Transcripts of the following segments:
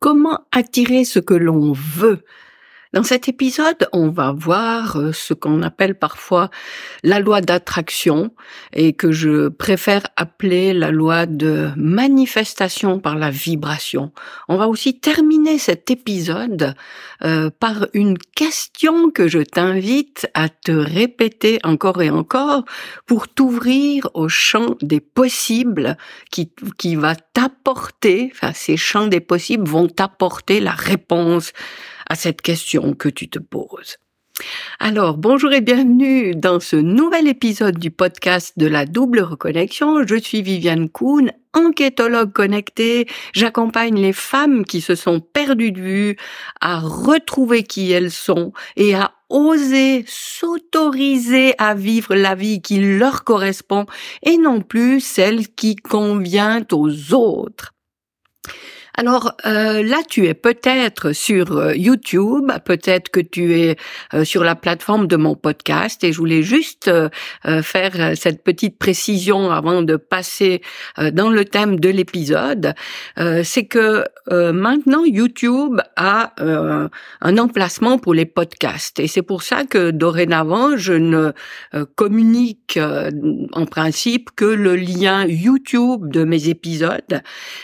Comment attirer ce que l'on veut? Dans cet épisode, on va voir euh, ce qu'on appelle parfois la loi d'attraction et que je préfère appeler la loi de manifestation par la vibration. On va aussi terminer cet épisode euh, par une question que je t'invite à te répéter encore et encore pour t'ouvrir au champ des possibles qui, qui va t'apporter, enfin ces champs des possibles vont t'apporter la réponse à cette question que tu te poses. Alors, bonjour et bienvenue dans ce nouvel épisode du podcast de la double reconnexion. Je suis Viviane Kuhn, enquêtologue connectée. J'accompagne les femmes qui se sont perdues de vue à retrouver qui elles sont et à oser s'autoriser à vivre la vie qui leur correspond et non plus celle qui convient aux autres. Alors euh, là, tu es peut-être sur euh, YouTube, peut-être que tu es euh, sur la plateforme de mon podcast et je voulais juste faire cette petite précision avant de passer dans le thème de l'épisode. C'est que maintenant YouTube a un emplacement pour les podcasts et c'est pour ça que dorénavant je ne communique en principe que le lien YouTube de mes épisodes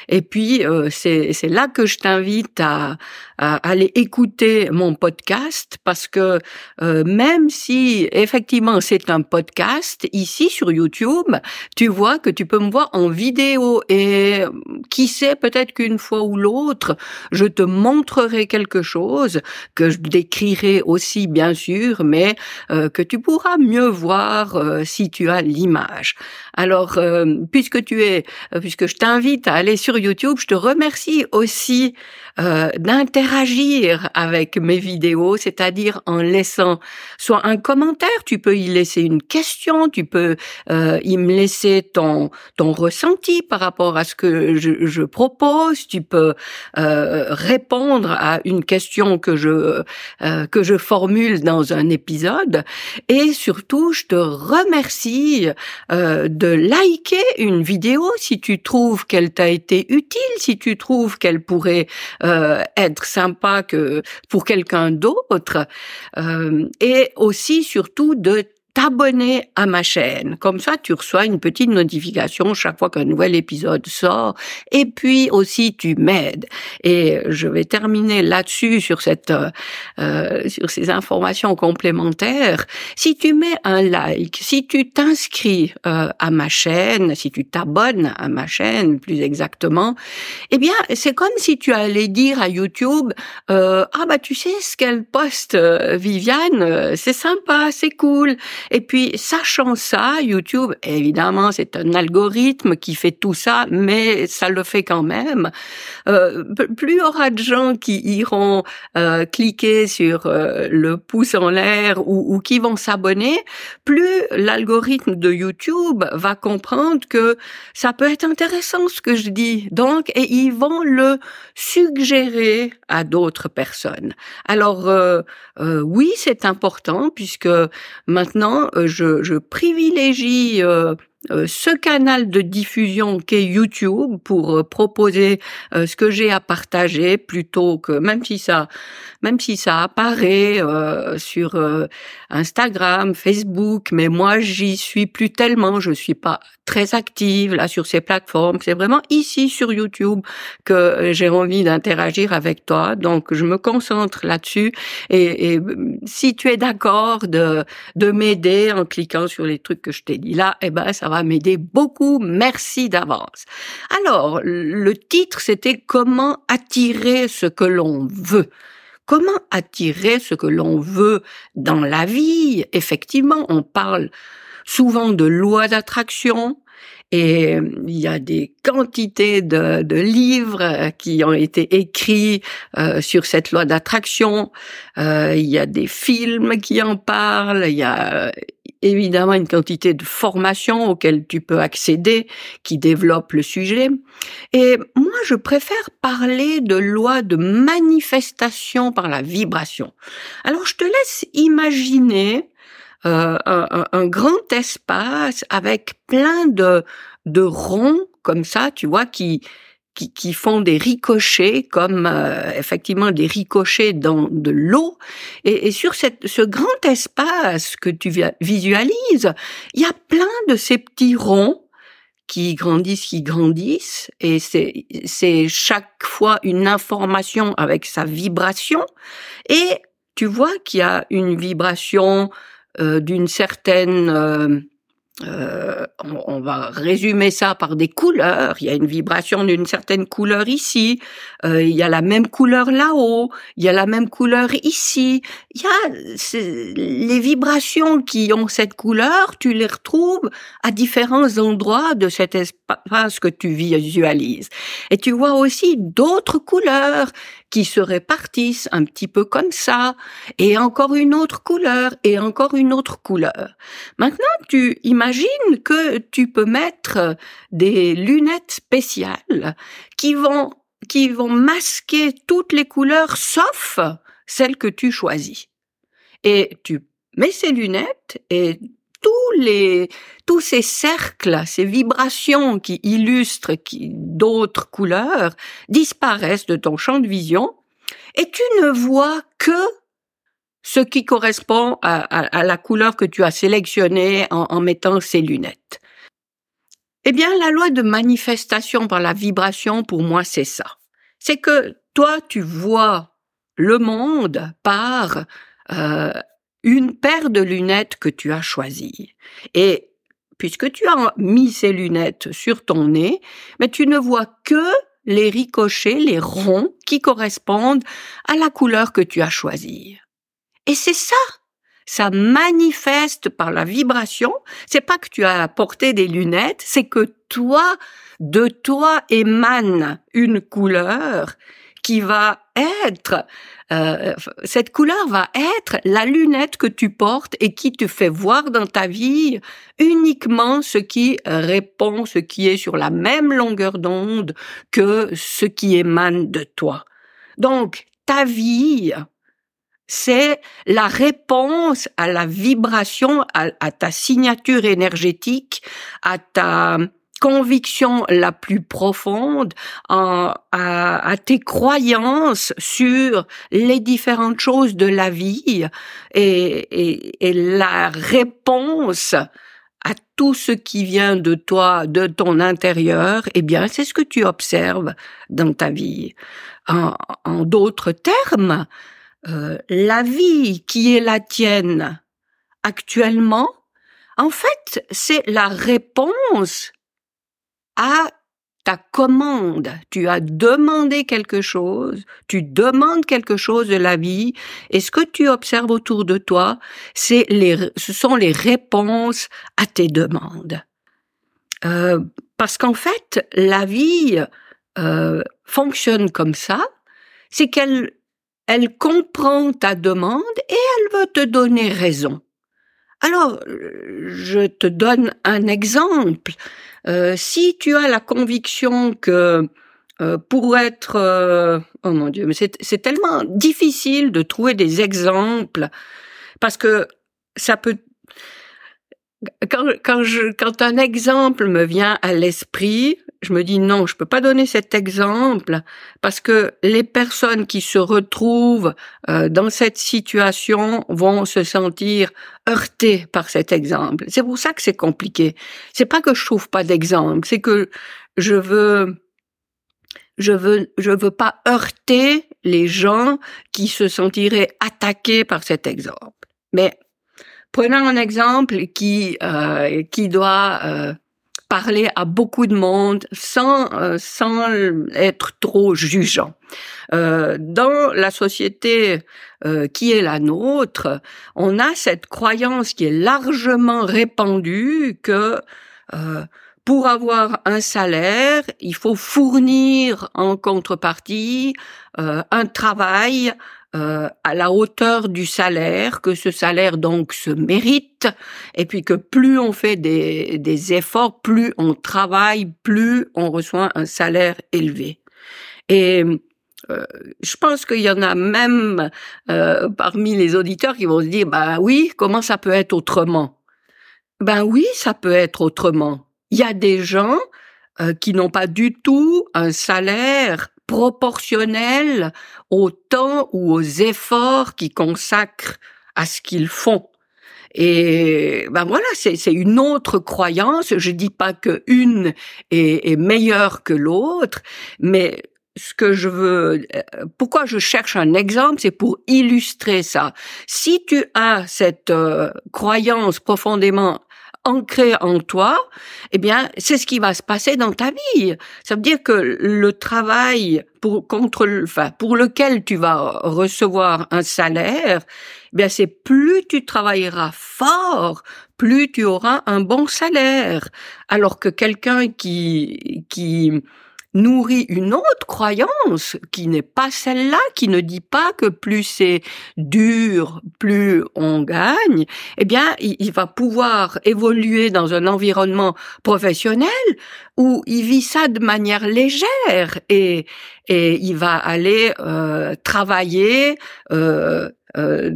et puis c'est c'est là que je t'invite à, aller écouter mon podcast parce que euh, même si effectivement c'est un podcast ici sur YouTube, tu vois que tu peux me voir en vidéo et qui sait peut-être qu'une fois ou l'autre, je te montrerai quelque chose que je décrirai aussi bien sûr, mais euh, que tu pourras mieux voir euh, si tu as l'image. Alors puisque tu es puisque je t'invite à aller sur YouTube, je te remercie aussi euh, d'interagir avec mes vidéos, c'est-à-dire en laissant soit un commentaire, tu peux y laisser une question, tu peux euh, y me laisser ton ton ressenti par rapport à ce que je, je propose, tu peux euh, répondre à une question que je euh, que je formule dans un épisode. Et surtout je te remercie euh, de liker une vidéo si tu trouves qu'elle t'a été utile, si tu trouves qu'elle pourrait euh, être sympa que pour quelqu'un d'autre, euh, et aussi surtout de t'abonner à ma chaîne. Comme ça, tu reçois une petite notification chaque fois qu'un nouvel épisode sort. Et puis aussi, tu m'aides. Et je vais terminer là-dessus sur cette, euh, sur ces informations complémentaires. Si tu mets un like, si tu t'inscris euh, à ma chaîne, si tu t'abonnes à ma chaîne, plus exactement, eh bien, c'est comme si tu allais dire à YouTube, euh, ah bah tu sais ce qu'elle poste, euh, Viviane, euh, c'est sympa, c'est cool. Et puis, sachant ça, YouTube, évidemment, c'est un algorithme qui fait tout ça, mais ça le fait quand même. Euh, plus aura de gens qui iront euh, cliquer sur euh, le pouce en l'air ou, ou qui vont s'abonner, plus l'algorithme de YouTube va comprendre que ça peut être intéressant ce que je dis. Donc, et ils vont le suggérer à d'autres personnes. Alors, euh, euh, oui, c'est important puisque maintenant euh, je, privilégie euh, euh, ce canal de diffusion qu'est YouTube pour proposer ce que j'ai à partager plutôt que même si ça même si ça apparaît sur Instagram, Facebook, mais moi j'y suis plus tellement, je suis pas très active là sur ces plateformes, c'est vraiment ici sur YouTube que j'ai envie d'interagir avec toi, donc je me concentre là-dessus et, et, si tu es d'accord de de m'aider en cliquant sur les trucs que je t'ai dit là, eh ben ça va m'aider beaucoup. Merci d'avance. Alors, le titre, c'était Comment attirer ce que l'on veut. Comment attirer ce que l'on veut dans la vie? Effectivement, on parle souvent de loi d'attraction, et il y a des quantités de, livres qui ont été écrits euh, sur cette loi d'attraction. Euh, il y a des films qui en parlent. Il y a évidemment une quantité de formations auxquelles tu peux accéder qui développent le sujet. Et moi, je préfère parler de loi de manifestation par la vibration. Alors, je te laisse imaginer euh, un, un, grand espace avec plein de, de ronds comme ça, tu vois, qui, qui, qui font des ricochets, comme euh, effectivement des ricochets dans de l'eau. Et, et, sur cette, ce grand espace que tu visualises, il y a plein de ces petits ronds qui grandissent, qui grandissent, et c'est, chaque fois une information avec sa vibration, et tu vois qu'il y a une vibration euh, d'une certaine euh, on, va résumer ça par des couleurs. Il y a une vibration d'une certaine couleur ici. Euh, il y a la même couleur là-haut. Il y a la même couleur ici. Il y a les vibrations qui ont cette couleur. Tu les retrouves à différents endroits de cet espace que tu visualises. Et tu vois aussi d'autres couleurs qui se répartissent un petit peu comme ça, et encore une autre couleur, et encore une autre couleur. Maintenant, tu imagines que tu peux mettre des lunettes spéciales qui vont, qui vont masquer toutes les couleurs sauf celles que tu choisis. Et tu mets ces lunettes et tous les tous ces cercles, ces vibrations qui illustrent d'autres couleurs disparaissent de ton champ de vision et tu ne vois que ce qui correspond à, la couleur que tu as sélectionnée en, en mettant ces lunettes. Eh bien, la loi de manifestation par la vibration, pour moi, c'est ça. C'est que toi, tu vois le monde par euh, une paire de lunettes que tu as choisies. Et puisque tu as mis ces lunettes sur ton nez, mais tu ne vois que les ricochets, les ronds qui correspondent à la couleur que tu as choisie. Et c'est ça. Ça manifeste par la vibration. C'est pas que tu as porté des lunettes, c'est que toi, de toi émane une couleur qui va être, euh, cette couleur va être la lunette que tu portes et qui te fait voir dans ta vie uniquement ce qui répond, ce qui est sur la même longueur d'onde que ce qui émane de toi. Donc, ta vie, c'est la réponse à la vibration, à, à, ta signature énergétique, à ta conviction la plus profonde, à, à, tes croyances sur les différentes choses de la vie et, et, et la réponse à tout ce qui vient de toi, de ton intérieur, eh bien, c'est ce que tu observes dans ta vie. En, en d'autres termes, euh, la vie qui est la tienne actuellement, en fait, c'est la réponse à ta commande. Tu as demandé quelque chose, tu demandes quelque chose de la vie, et ce que tu observes autour de toi, c'est les, ce sont les réponses à tes demandes. Euh, parce qu'en fait, la vie euh, fonctionne comme ça, c'est qu'elle elle comprend ta demande et elle veut te donner raison. Alors, je te donne un exemple. Euh, si tu as la conviction que euh, pour être... Euh, oh mon Dieu, mais c'est tellement difficile de trouver des exemples parce que ça peut... Quand, quand, je, quand un exemple me vient à l'esprit, je me dis non, je peux pas donner cet exemple parce que les personnes qui se retrouvent euh, dans cette situation vont se sentir heurtées par cet exemple. C'est pour ça que c'est compliqué. C'est pas que je trouve pas d'exemple, c'est que je veux je veux je veux pas heurter les gens qui se sentiraient attaqués par cet exemple. Mais prenons un exemple qui euh, qui doit euh, parler à beaucoup de monde sans euh, sans être trop jugeant. Euh, dans la société euh, qui est la nôtre, on a cette croyance qui est largement répandue que pour avoir un salaire, il faut fournir en contrepartie un travail euh, à la hauteur du salaire, que ce salaire donc se mérite, et puis que plus on fait des, des efforts, plus on travaille, plus on reçoit un salaire élevé. Et euh, je pense qu'il y en a même euh, parmi les auditeurs qui vont se dire, bah oui, comment ça peut être autrement? Ben oui, ça peut être autrement. Il y a des gens euh, qui n'ont pas du tout un salaire proportionnel au temps ou aux efforts qu'ils consacrent à ce qu'ils font. Et ben voilà, c'est une autre croyance. Je dis pas que une est, est meilleure que l'autre, mais ce que je veux, euh, pourquoi je cherche un exemple, c'est pour illustrer ça. Si tu as cette euh, croyance profondément ancrée en toi, eh bien, c'est ce qui va se passer dans ta vie. Ça veut dire que le travail pour contre, enfin, pour lequel tu vas recevoir un salaire, eh bien, c'est plus tu travailleras fort, plus tu auras un bon salaire. Alors que quelqu'un qui qui nourrit une autre croyance qui n'est pas celle-là, qui ne dit pas que plus c'est dur, plus on gagne, eh bien, il, va pouvoir évoluer dans un environnement professionnel où il vit ça de manière légère et, et il va aller euh, travailler euh, euh,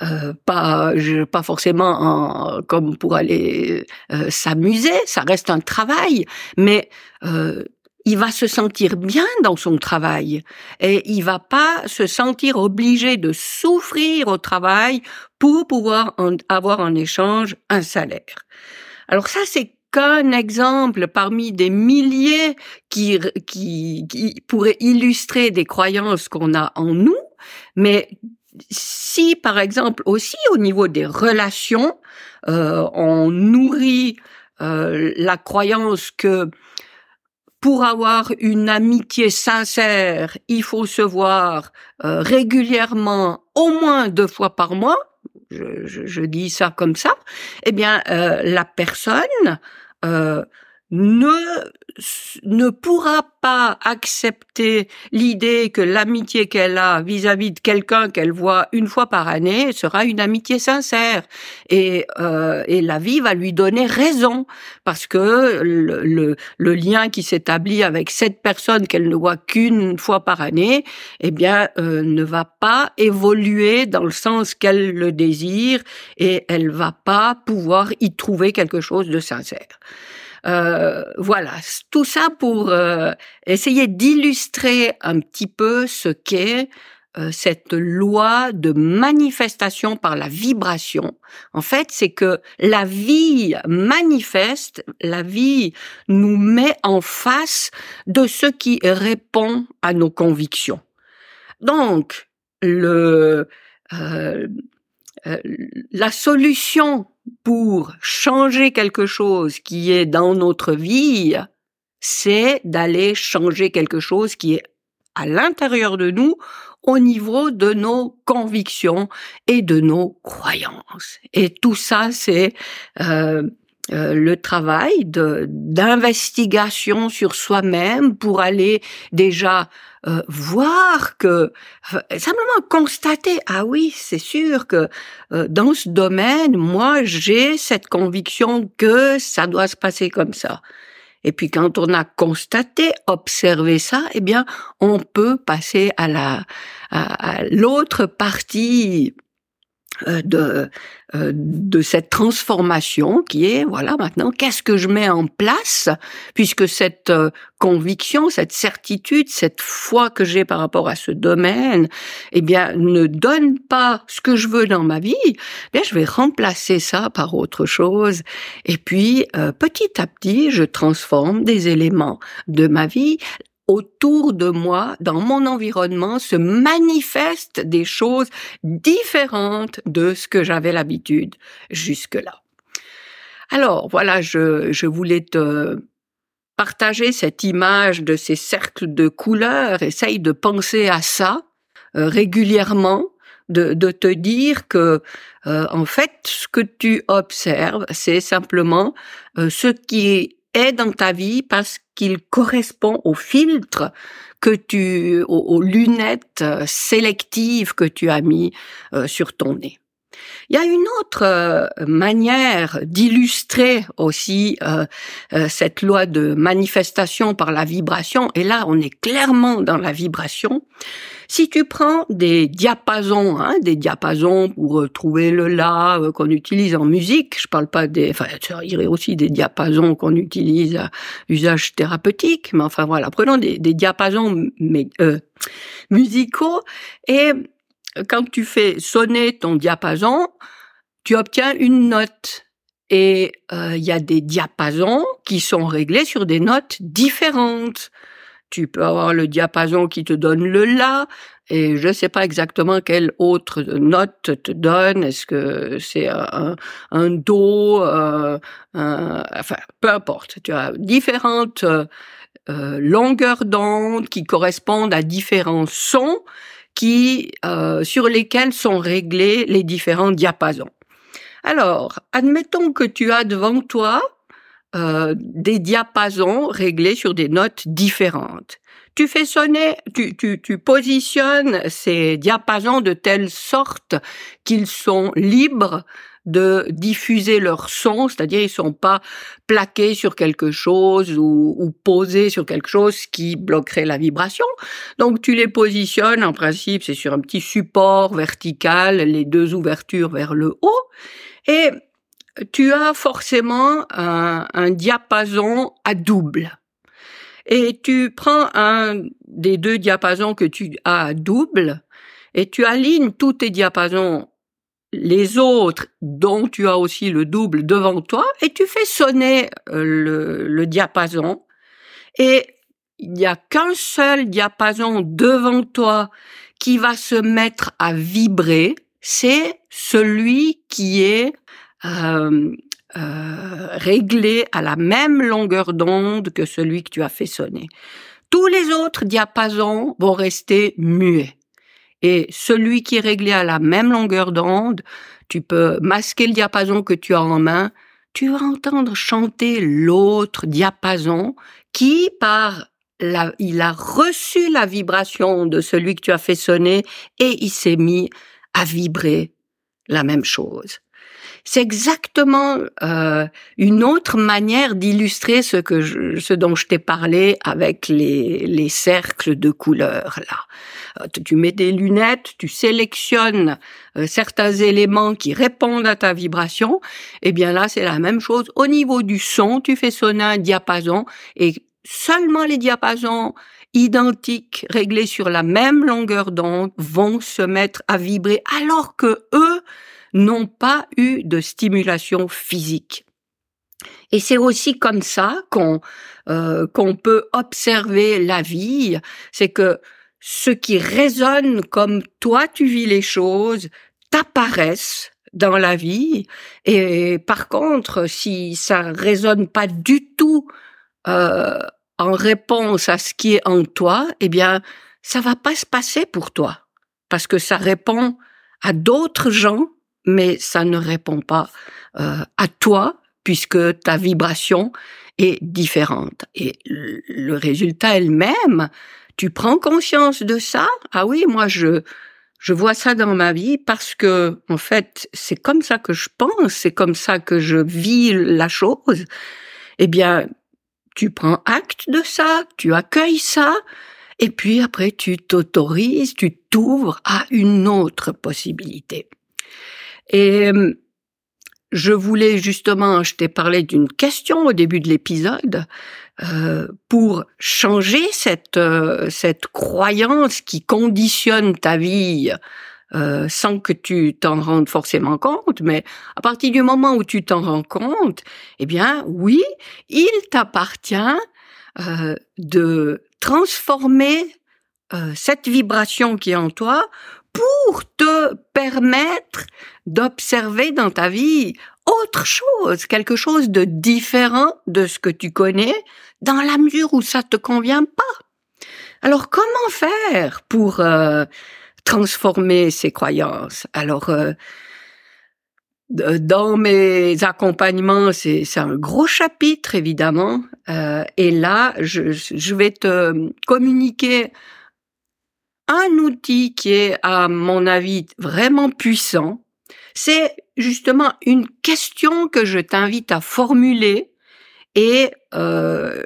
euh, pas pas forcément comme pour aller euh, s'amuser ça reste un travail mais euh, il va se sentir bien dans son travail et il va pas se sentir obligé de souffrir au travail pour pouvoir avoir en échange un salaire. Alors ça, c'est qu'un exemple parmi des milliers qui, qui, qui pourraient illustrer des croyances qu'on a en nous, mais si par exemple aussi au niveau des relations, euh, on nourrit euh, la croyance que pour avoir une amitié sincère, il faut se voir euh, régulièrement, au moins deux fois par mois. Je, dis ça comme ça. Eh bien, euh, la personne euh, ne ne pourra pas accepter l'idée que l'amitié qu'elle a vis-à-vis de quelqu'un qu'elle voit une fois par année sera une amitié sincère et euh, et la vie va lui donner raison parce que le, le, le lien qui s'établit avec cette personne qu'elle ne voit qu'une fois par année eh bien euh, ne va pas évoluer dans le sens qu'elle le désire et elle va pas pouvoir y trouver quelque chose de sincère. Euh, voilà, tout ça pour euh, essayer d'illustrer un petit peu ce qu'est euh, cette loi de manifestation par la vibration. En fait, c'est que la vie manifeste, la vie nous met en face de ce qui répond à nos convictions. Donc, le, la solution pour changer quelque chose qui est dans notre vie, c'est d'aller changer quelque chose qui est à l'intérieur de nous au niveau de nos convictions et de nos croyances. Et tout ça, c'est euh, euh, le travail d'investigation sur soi-même pour aller déjà euh, voir que simplement constater ah oui c'est sûr que euh, dans ce domaine moi j'ai cette conviction que ça doit se passer comme ça et puis quand on a constaté observé ça eh bien on peut passer à la à l'autre partie de euh, de cette transformation qui est voilà maintenant qu'est-ce que je mets en place puisque cette euh, conviction cette certitude cette foi que j'ai par rapport à ce domaine eh bien ne donne pas ce que je veux dans ma vie eh bien je vais remplacer ça par autre chose. Et puis petit à petit je transforme des éléments de ma vie autour de moi, dans mon environnement, se manifestent des choses différentes de ce que j'avais l'habitude jusque-là. Alors voilà, je, je voulais te partager cette image de ces cercles de couleurs, essaye de penser à ça euh, régulièrement, de, de, te dire que euh, en fait ce que tu observes, c'est simplement euh, ce qui est dans ta vie parce qu'il correspond au filtre que tu, aux, lunettes euh, sélectives que tu as mis euh, sur ton nez. Il y a une autre euh, manière d'illustrer aussi euh, euh, cette loi de manifestation par la vibration, et là on est clairement dans la vibration. Si tu prends des diapasons, hein, des diapasons pour trouver le la qu'on utilise en musique, je parle pas des, enfin il y aurait aussi des diapasons qu'on utilise à usage thérapeutique, mais enfin voilà, prenons des, des diapasons mais, musicaux et quand tu fais sonner ton diapason, tu obtiens une note. Et euh, il y a des diapasons qui sont réglés sur des notes différentes. Tu peux avoir le diapason qui te donne le la, et je ne sais pas exactement quelle autre note te donne. Est-ce que c'est un, do, euh, enfin peu importe. Tu as différentes euh, longueurs d'onde qui correspondent à différents sons qui euh, sur lesquels sont réglés les différents diapasons. Alors, admettons que tu as devant toi euh, des diapasons réglés sur des notes différentes. Tu fais sonner, tu, tu, tu positionnes ces diapasons de telle sorte qu'ils sont libres de diffuser leur son, c'est-à-dire ils sont pas plaqués sur quelque chose ou, posés sur quelque chose qui bloquerait la vibration. Donc tu les positionnes, en principe c'est sur un petit support vertical, les deux ouvertures vers le haut, et tu as forcément un diapason à double. Et tu prends un des deux diapasons que tu as à double, et tu alignes tous tes diapasons les autres dont tu as aussi le double devant toi et tu fais sonner euh, le, diapason et il n'y a qu'un seul diapason devant toi qui va se mettre à vibrer, c'est celui qui est euh, euh, réglé à la même longueur d'onde que celui que tu as fait sonner. Tous les autres diapasons vont rester muets. Et celui qui est réglé à la même longueur d'onde, tu peux masquer le diapason que tu as en main, tu vas entendre chanter l'autre diapason qui, par la, il a reçu la vibration de celui que tu as fait sonner et il s'est mis à vibrer la même chose. C'est exactement euh, une autre manière d'illustrer ce que je, ce dont je t'ai parlé avec les, les cercles de couleurs là. Euh, tu mets des lunettes, tu sélectionnes euh, certains éléments qui répondent à ta vibration. Et eh bien là, c'est la même chose. Au niveau du son, tu fais sonner un diapason et seulement les diapasons identiques, réglés sur la même longueur d'onde, vont se mettre à vibrer alors que eux n'ont pas eu de stimulation physique. Et c'est aussi comme ça qu'on euh, qu'on peut observer la vie, c'est que ce qui résonne comme toi tu vis les choses t'apparaissent dans la vie et par contre si ça résonne pas du tout euh, en réponse à ce qui est en toi, eh bien ça va pas se passer pour toi parce que ça répond à d'autres gens mais ça ne répond pas euh, à toi puisque ta vibration est différente. Et le résultat elle-même, tu prends conscience de ça? Ah oui, moi je je vois ça dans ma vie parce que en fait c'est comme ça que je pense, c'est comme ça que je vis la chose. Eh bien, tu prends acte de ça, tu accueilles ça, et puis après tu t'autorises, tu t'ouvres à une autre possibilité. Et euh, je voulais justement, je t'ai parlé d'une question au début de l'épisode, euh, pour changer cette, euh, cette croyance qui conditionne ta vie euh, sans que tu t'en rendes forcément compte, mais à partir du moment où tu t'en rends compte, eh bien oui, il t'appartient euh, de transformer cette vibration qui est en toi pour te permettre d'observer dans ta vie autre chose, quelque chose de différent de ce que tu connais, dans la mesure où ça te convient pas. Alors comment faire pour euh, transformer ces croyances? Alors euh, dans mes accompagnements, c'est un gros chapitre évidemment, euh, et là je, je vais te communiquer un outil qui est, à mon avis, vraiment puissant, C'est justement une question que je t'invite à formuler et euh,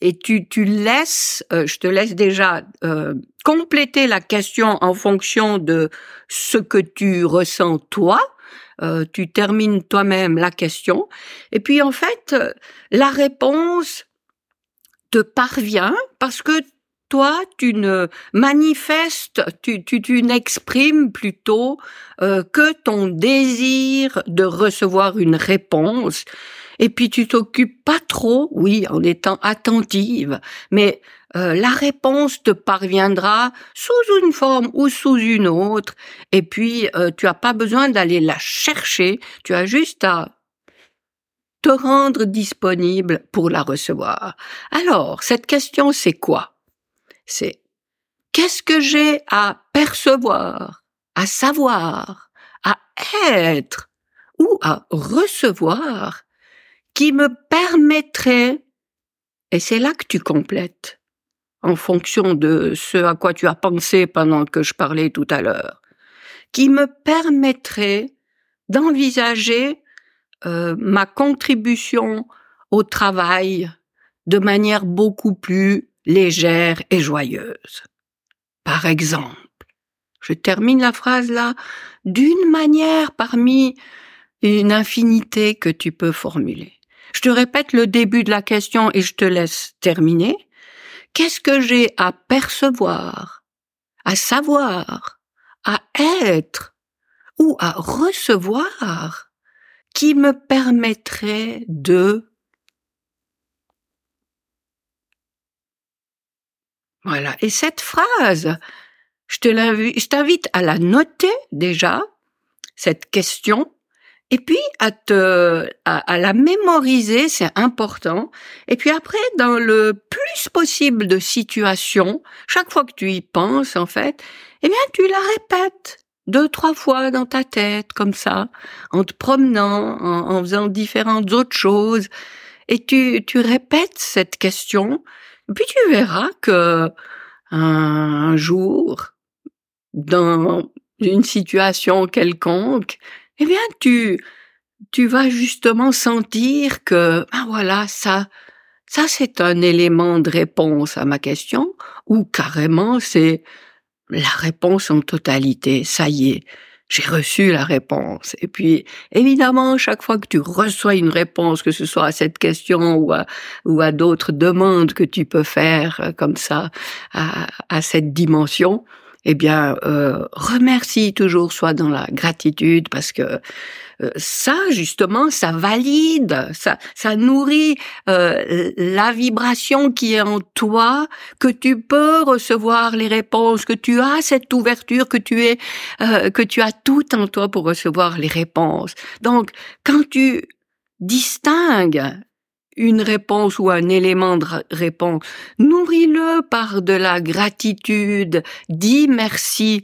et tu, tu laisses, euh, je te laisse déjà euh, compléter la question en fonction de ce que tu ressens toi. Euh, tu termines toi-même la question. Et puis en fait, la réponse te parvient parce que toi, tu ne manifestes, tu, tu, tu n'exprimes plutôt que ton désir de recevoir une réponse. Et puis tu t'occupes pas trop, oui, en étant attentive, mais euh, la réponse te parviendra sous une forme ou sous une autre, et puis euh, tu as pas besoin d'aller la chercher, tu as juste à te rendre disponible pour la recevoir. Alors, cette question, c'est quoi? C'est qu'est-ce que j'ai à percevoir, à savoir, à être ou à recevoir qui me permettrait, et c'est là que tu complètes, en fonction de ce à quoi tu as pensé pendant que je parlais tout à l'heure, qui me permettrait d'envisager euh, ma contribution au travail de manière beaucoup plus légère et joyeuse. Par exemple, je termine la phrase là d'une manière parmi une infinité que tu peux formuler. Je te répète le début de la question et je te laisse terminer. Qu'est-ce que j'ai à percevoir, à savoir, à être ou à recevoir qui me permettrait de Voilà. Et cette phrase, je te t'invite à la noter déjà, cette question, et puis à te à, la mémoriser, c'est important. Et puis après, dans le plus possible de situations, chaque fois que tu y penses, en fait, eh bien, tu la répètes deux, trois fois dans ta tête, comme ça, en te promenant, en, faisant différentes autres choses. Et tu, tu répètes cette question. Puis tu verras que un jour, dans une situation quelconque, eh bien, tu, tu vas justement sentir que, ah voilà, ça, ça c'est un élément de réponse à ma question, ou carrément c'est la réponse en totalité, ça y est, j'ai reçu la réponse. Et puis, évidemment, chaque fois que tu reçois une réponse, que ce soit à cette question ou à, ou à d'autres demandes que tu peux faire euh, comme ça à, à cette dimension, eh bien, euh, remercie toujours, soit dans la gratitude, parce que euh, ça, justement, ça valide, ça, ça nourrit euh, la vibration qui est en toi, que tu peux recevoir les réponses, que tu as cette ouverture, que tu es, euh, que tu as tout en toi pour recevoir les réponses. Donc, quand tu distingues une réponse ou un élément de réponse, nourris-le par de la gratitude, dis merci.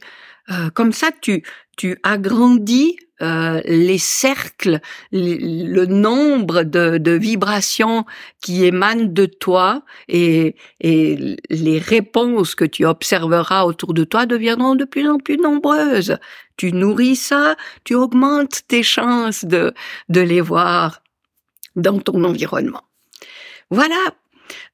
Euh, comme ça, tu, tu agrandis euh, les cercles, le nombre de, de, vibrations qui émanent de toi et, et les réponses que tu observeras autour de toi deviendront de plus en plus nombreuses. Tu nourris ça, tu augmentes tes chances de, de les voir dans ton environnement. Voilà,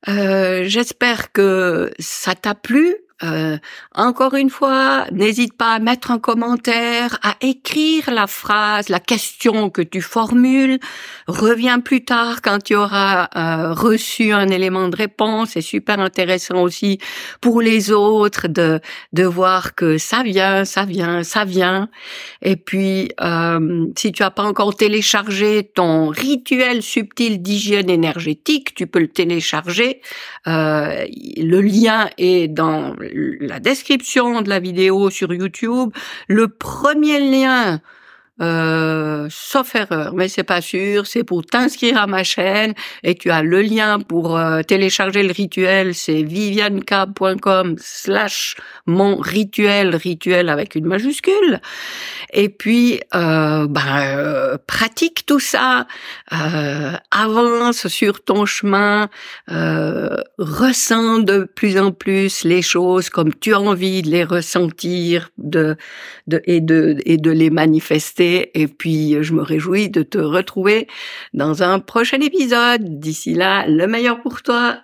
euh, j'espère que ça t'a plu. Euh, encore une fois, n'hésite pas à mettre un commentaire, à écrire la phrase, la question que tu formules. Reviens plus tard quand tu auras euh, reçu un élément de réponse. C'est super intéressant aussi pour les autres de de voir que ça vient, ça vient, ça vient. Et puis, euh, si tu as pas encore téléchargé ton rituel subtil d'hygiène énergétique, tu peux le télécharger. le lien est dans la description de la vidéo sur YouTube, le premier lien euh, sauf erreur, mais c'est pas sûr, c'est pour t'inscrire à ma chaîne et tu as le lien pour euh, télécharger le rituel, c'est vivianka.com slash mon rituel, rituel avec une majuscule. Et puis, euh, ben, pratique tout ça, avance sur ton chemin, ressens de plus en plus les choses comme tu as envie de les ressentir de, de, et, de, et de les manifester. Et puis, je me réjouis de te retrouver dans un prochain épisode. D'ici là, le meilleur pour toi.